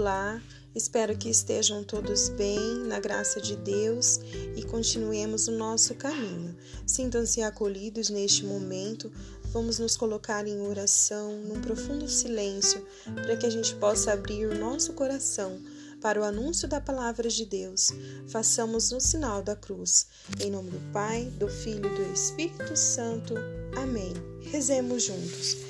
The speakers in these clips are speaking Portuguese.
Olá, espero que estejam todos bem, na graça de Deus e continuemos o nosso caminho. Sintam-se acolhidos neste momento. Vamos nos colocar em oração, num profundo silêncio, para que a gente possa abrir o nosso coração para o anúncio da palavra de Deus. Façamos o sinal da cruz. Em nome do Pai, do Filho e do Espírito Santo. Amém. Rezemos juntos.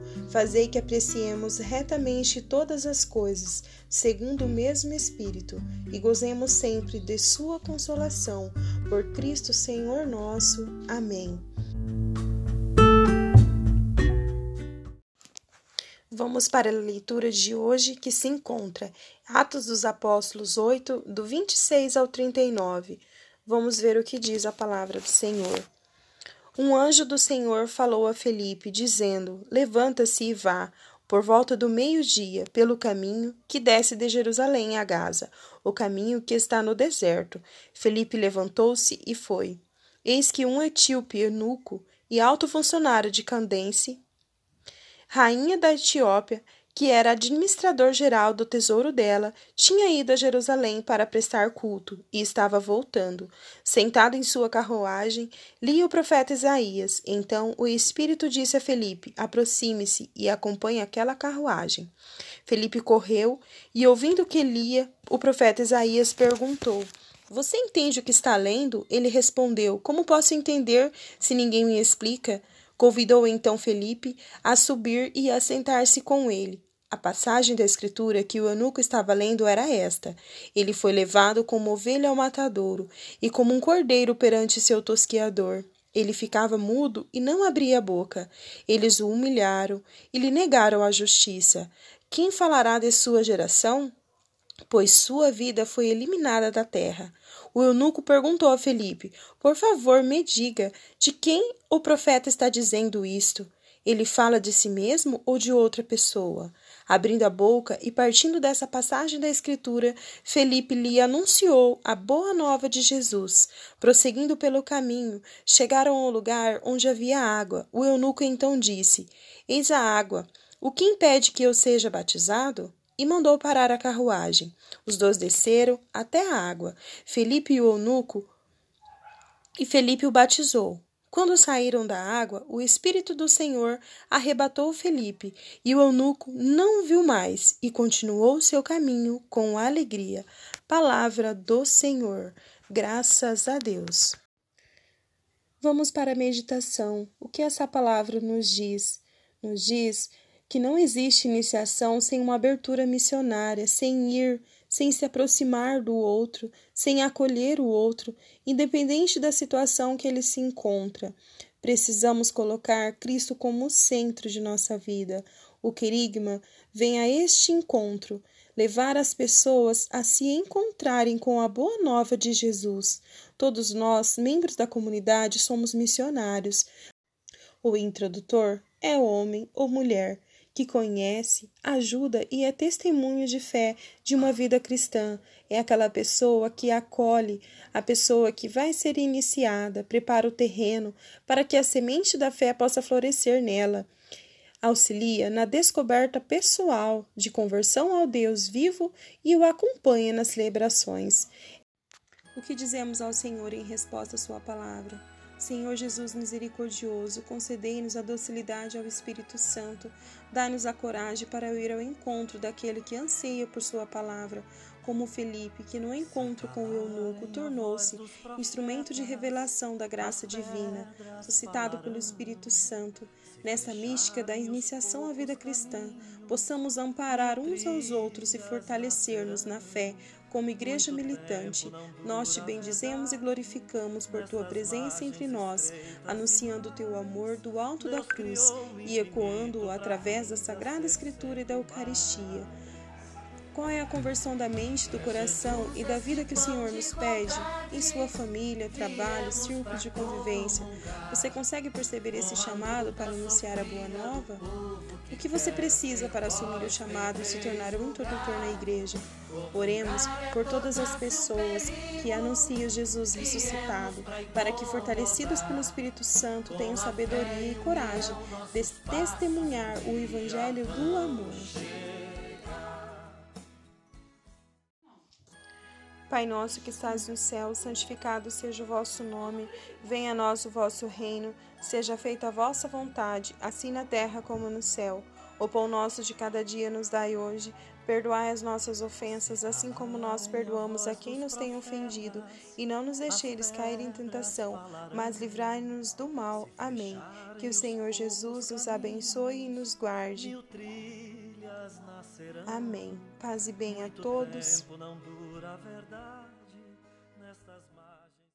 fazei que apreciemos retamente todas as coisas, segundo o mesmo Espírito, e gozemos sempre de Sua consolação. Por Cristo Senhor nosso. Amém. Vamos para a leitura de hoje que se encontra Atos dos Apóstolos 8, do 26 ao 39. Vamos ver o que diz a palavra do Senhor. Um anjo do Senhor falou a Felipe, dizendo: Levanta-se e vá, por volta do meio-dia, pelo caminho que desce de Jerusalém a Gaza, o caminho que está no deserto. Felipe levantou-se e foi. Eis que um etíope eunuco e alto funcionário de Candense, rainha da Etiópia, que era administrador geral do tesouro dela, tinha ido a Jerusalém para prestar culto e estava voltando. Sentado em sua carruagem, lia o profeta Isaías. Então o Espírito disse a Felipe: Aproxime-se e acompanhe aquela carruagem. Felipe correu e, ouvindo que lia, o profeta Isaías perguntou: Você entende o que está lendo? Ele respondeu: Como posso entender se ninguém me explica? Convidou então Felipe a subir e a sentar-se com ele. A passagem da escritura que o eunuco estava lendo era esta: Ele foi levado como ovelha ao matadouro e como um cordeiro perante seu tosquiador. Ele ficava mudo e não abria a boca. Eles o humilharam e lhe negaram a justiça. Quem falará de sua geração? Pois sua vida foi eliminada da terra. O eunuco perguntou a Felipe: Por favor, me diga, de quem o profeta está dizendo isto? Ele fala de si mesmo ou de outra pessoa? Abrindo a boca e partindo dessa passagem da Escritura, Felipe lhe anunciou a boa nova de Jesus. Prosseguindo pelo caminho, chegaram ao lugar onde havia água. O eunuco então disse: Eis a água. O que impede que eu seja batizado? E mandou parar a carruagem. Os dois desceram até a água. Felipe e o eunuco e Felipe o batizou. Quando saíram da água, o Espírito do Senhor arrebatou Felipe, e o eunuco não viu mais e continuou seu caminho com alegria. Palavra do Senhor. Graças a Deus. Vamos para a meditação. O que essa palavra nos diz? Nos diz que não existe iniciação sem uma abertura missionária, sem ir, sem se aproximar do outro, sem acolher o outro, independente da situação que ele se encontra. Precisamos colocar Cristo como o centro de nossa vida. O querigma vem a este encontro, levar as pessoas a se encontrarem com a boa nova de Jesus. Todos nós, membros da comunidade, somos missionários. O introdutor é homem ou mulher que conhece, ajuda e é testemunho de fé de uma vida cristã. É aquela pessoa que acolhe, a pessoa que vai ser iniciada, prepara o terreno para que a semente da fé possa florescer nela. Auxilia na descoberta pessoal de conversão ao Deus vivo e o acompanha nas celebrações. O que dizemos ao Senhor em resposta à Sua palavra? Senhor Jesus misericordioso, concedei-nos a docilidade ao Espírito Santo, dai-nos a coragem para ir ao encontro daquele que anseia por Sua palavra, como Felipe, que no encontro com o eunuco tornou-se instrumento de revelação da graça divina, suscitado pelo Espírito Santo. Nessa mística da iniciação à vida cristã, possamos amparar uns aos outros e fortalecer-nos na fé como igreja militante, nós te bendizemos e glorificamos por tua presença entre nós, anunciando teu amor do alto da cruz e ecoando-o através da Sagrada Escritura e da Eucaristia. Qual é a conversão da mente, do coração e da vida que o Senhor nos pede em sua família, trabalho, círculo de convivência? Você consegue perceber esse chamado para anunciar a boa nova? O que você precisa para assumir o chamado e se tornar um introdutor na igreja? Oremos por todas as pessoas que anunciam Jesus ressuscitado, para que, fortalecidos pelo Espírito Santo, tenham sabedoria e coragem de testemunhar o Evangelho do amor. Pai nosso que estás no céu, santificado seja o vosso nome, venha a nós o vosso reino, seja feita a vossa vontade, assim na terra como no céu. O pão nosso de cada dia nos dai hoje, perdoai as nossas ofensas, assim como nós perdoamos a quem nos tem ofendido, e não nos deixeis cair em tentação, mas livrai-nos do mal. Amém. Que o Senhor Jesus nos abençoe e nos guarde. Amém. Paz e bem a todos verdade.